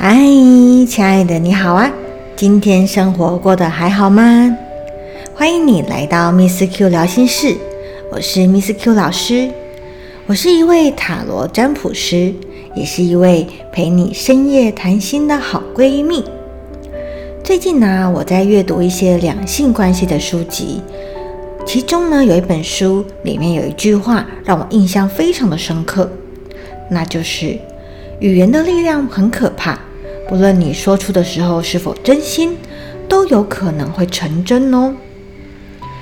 嗨，亲爱的，你好啊！今天生活过得还好吗？欢迎你来到 Miss Q 聊心事，我是 Miss Q 老师。我是一位塔罗占卜师，也是一位陪你深夜谈心的好闺蜜。最近呢，我在阅读一些两性关系的书籍，其中呢有一本书里面有一句话让我印象非常的深刻，那就是语言的力量很可怕。不论你说出的时候是否真心，都有可能会成真哦。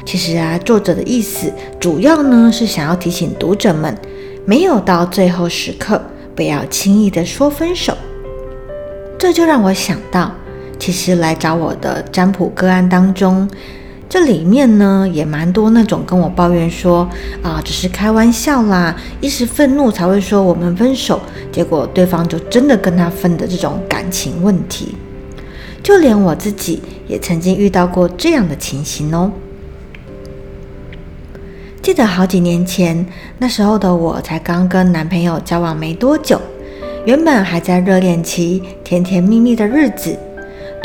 其实啊，作者的意思主要呢是想要提醒读者们，没有到最后时刻，不要轻易的说分手。这就让我想到，其实来找我的占卜个案当中。这里面呢也蛮多那种跟我抱怨说啊，只是开玩笑啦，一时愤怒才会说我们分手，结果对方就真的跟他分的这种感情问题。就连我自己也曾经遇到过这样的情形哦。记得好几年前，那时候的我才刚跟男朋友交往没多久，原本还在热恋期，甜甜蜜蜜的日子。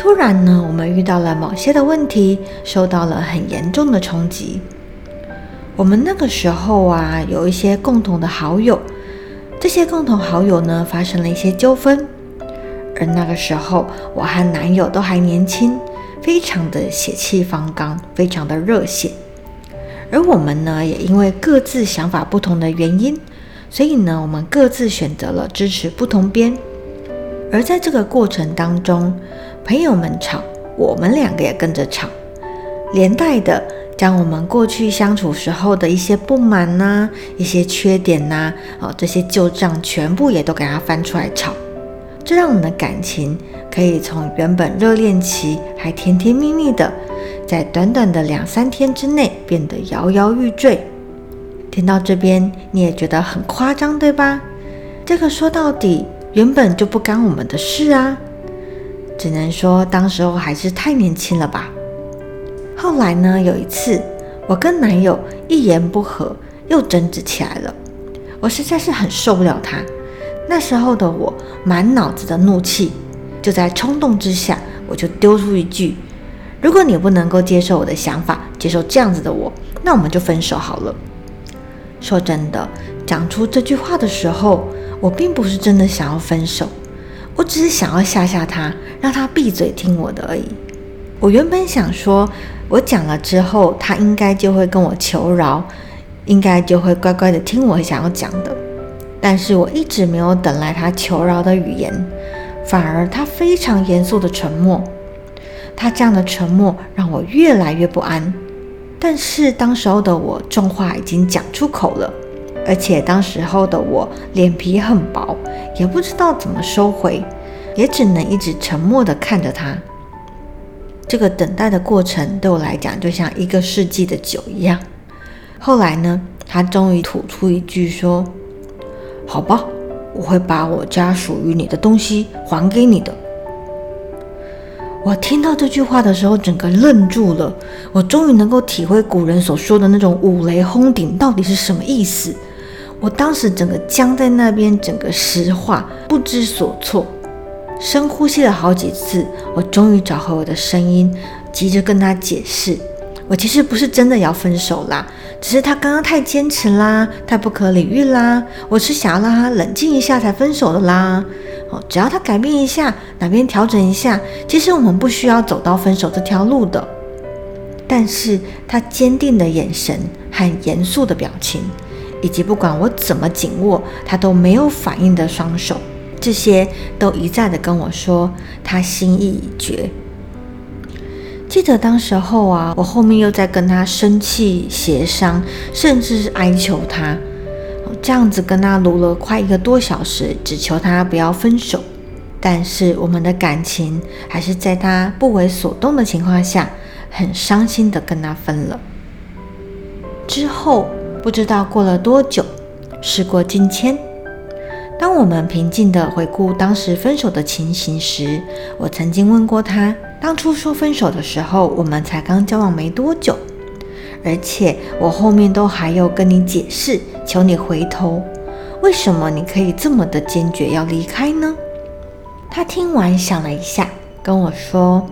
突然呢，我们遇到了某些的问题，受到了很严重的冲击。我们那个时候啊，有一些共同的好友，这些共同好友呢，发生了一些纠纷。而那个时候，我和男友都还年轻，非常的血气方刚，非常的热血。而我们呢，也因为各自想法不同的原因，所以呢，我们各自选择了支持不同边。而在这个过程当中，朋友们吵，我们两个也跟着吵，连带的将我们过去相处时候的一些不满呐、一些缺点呐，哦，这些旧账全部也都给他翻出来吵。这让我们的感情可以从原本热恋期还甜甜蜜蜜的，在短短的两三天之内变得摇摇欲坠。听到这边你也觉得很夸张，对吧？这个说到底原本就不干我们的事啊。只能说，当时候还是太年轻了吧。后来呢，有一次，我跟男友一言不合又争执起来了。我实在是很受不了他。那时候的我满脑子的怒气，就在冲动之下，我就丢出一句：“如果你不能够接受我的想法，接受这样子的我，那我们就分手好了。”说真的，讲出这句话的时候，我并不是真的想要分手。我只是想要吓吓他，让他闭嘴听我的而已。我原本想说，我讲了之后，他应该就会跟我求饶，应该就会乖乖的听我想要讲的。但是我一直没有等来他求饶的语言，反而他非常严肃的沉默。他这样的沉默让我越来越不安。但是当时候的我重话已经讲出口了。而且当时候的我脸皮很薄，也不知道怎么收回，也只能一直沉默的看着他。这个等待的过程对我来讲就像一个世纪的酒一样。后来呢，他终于吐出一句说：“好吧，我会把我家属于你的东西还给你的。”我听到这句话的时候，整个愣住了。我终于能够体会古人所说的那种五雷轰顶到底是什么意思。我当时整个僵在那边，整个石化，不知所措，深呼吸了好几次，我终于找回我的声音，急着跟他解释，我其实不是真的要分手啦，只是他刚刚太坚持啦，太不可理喻啦，我是想要让他冷静一下才分手的啦。哦，只要他改变一下，哪边调整一下，其实我们不需要走到分手这条路的。但是他坚定的眼神和严肃的表情。以及不管我怎么紧握，他都没有反应的双手，这些都一再的跟我说他心意已决。记得当时候啊，我后面又在跟他生气协商，甚至是哀求他，这样子跟他撸了快一个多小时，只求他不要分手。但是我们的感情还是在他不为所动的情况下，很伤心的跟他分了。之后。不知道过了多久，时过境迁。当我们平静地回顾当时分手的情形时，我曾经问过他：当初说分手的时候，我们才刚交往没多久，而且我后面都还有跟你解释，求你回头，为什么你可以这么的坚决要离开呢？他听完想了一下，跟我说：“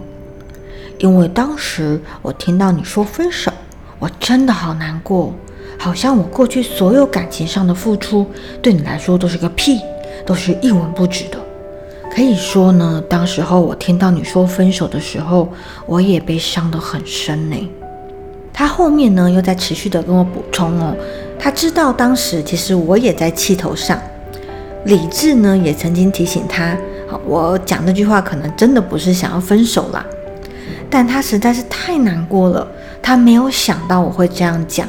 因为当时我听到你说分手，我真的好难过，好像我过去所有感情上的付出，对你来说都是个屁，都是一文不值的。可以说呢，当时候我听到你说分手的时候，我也被伤得很深呢。”他后面呢又在持续的跟我补充哦，他知道当时其实我也在气头上，理智呢也曾经提醒他，好，我讲这句话可能真的不是想要分手啦，但他实在是太难过了，他没有想到我会这样讲，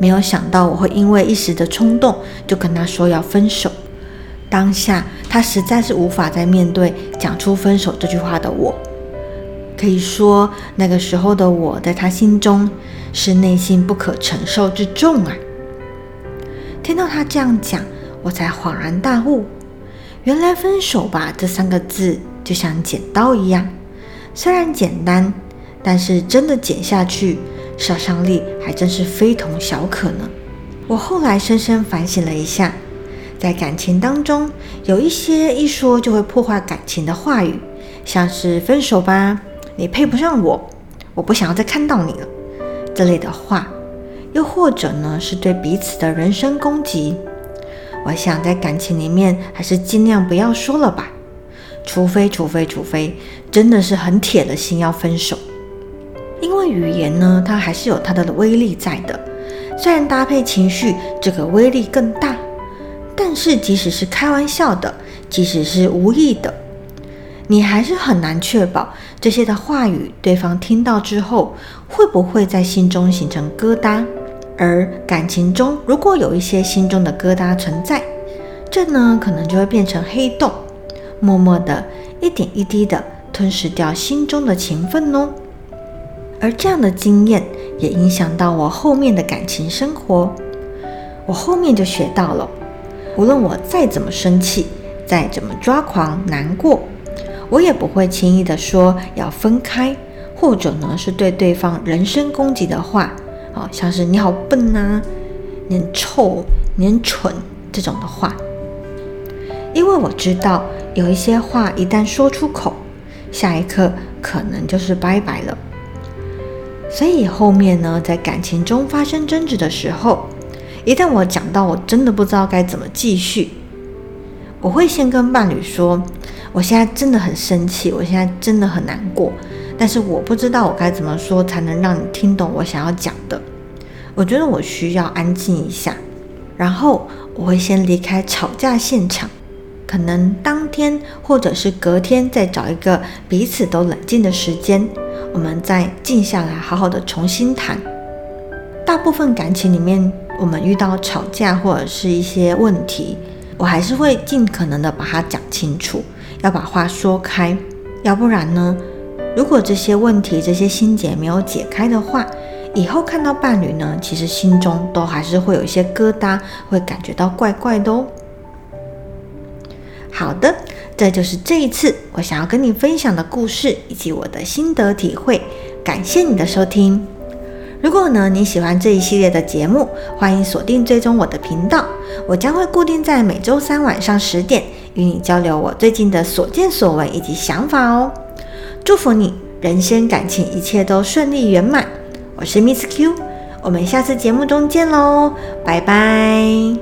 没有想到我会因为一时的冲动就跟他说要分手，当下他实在是无法再面对讲出分手这句话的我。可以说，那个时候的我在他心中是内心不可承受之重啊！听到他这样讲，我才恍然大悟，原来“分手吧”这三个字就像剪刀一样，虽然简单，但是真的剪下去，杀伤力还真是非同小可呢。我后来深深反省了一下，在感情当中，有一些一说就会破坏感情的话语，像是“分手吧”。你配不上我，我不想要再看到你了，这类的话，又或者呢是对彼此的人身攻击，我想在感情里面还是尽量不要说了吧，除非除非除非真的是很铁的心要分手，语言呢它还是有它的威力在的，虽然搭配情绪这个威力更大，但是即使是开玩笑的，即使是无意的。你还是很难确保这些的话语，对方听到之后会不会在心中形成疙瘩。而感情中如果有一些心中的疙瘩存在，这呢可能就会变成黑洞，默默的一点一滴的吞噬掉心中的情分哦。而这样的经验也影响到我后面的感情生活。我后面就学到了，无论我再怎么生气，再怎么抓狂难过。我也不会轻易的说要分开，或者呢是对对方人身攻击的话，哦，像是你好笨呐，你很臭，你很蠢这种的话，因为我知道有一些话一旦说出口，下一刻可能就是拜拜了。所以后面呢，在感情中发生争执的时候，一旦我讲到我真的不知道该怎么继续，我会先跟伴侣说。我现在真的很生气，我现在真的很难过，但是我不知道我该怎么说才能让你听懂我想要讲的。我觉得我需要安静一下，然后我会先离开吵架现场，可能当天或者是隔天再找一个彼此都冷静的时间，我们再静下来，好好的重新谈。大部分感情里面，我们遇到吵架或者是一些问题，我还是会尽可能的把它讲清楚。要把话说开，要不然呢？如果这些问题、这些心结没有解开的话，以后看到伴侣呢，其实心中都还是会有一些疙瘩，会感觉到怪怪的哦。好的，这就是这一次我想要跟你分享的故事以及我的心得体会。感谢你的收听。如果呢你喜欢这一系列的节目，欢迎锁定追踪我的频道，我将会固定在每周三晚上十点。与你交流我最近的所见所闻以及想法哦，祝福你人生感情一切都顺利圆满。我是 Miss Q，我们下次节目中见喽，拜拜。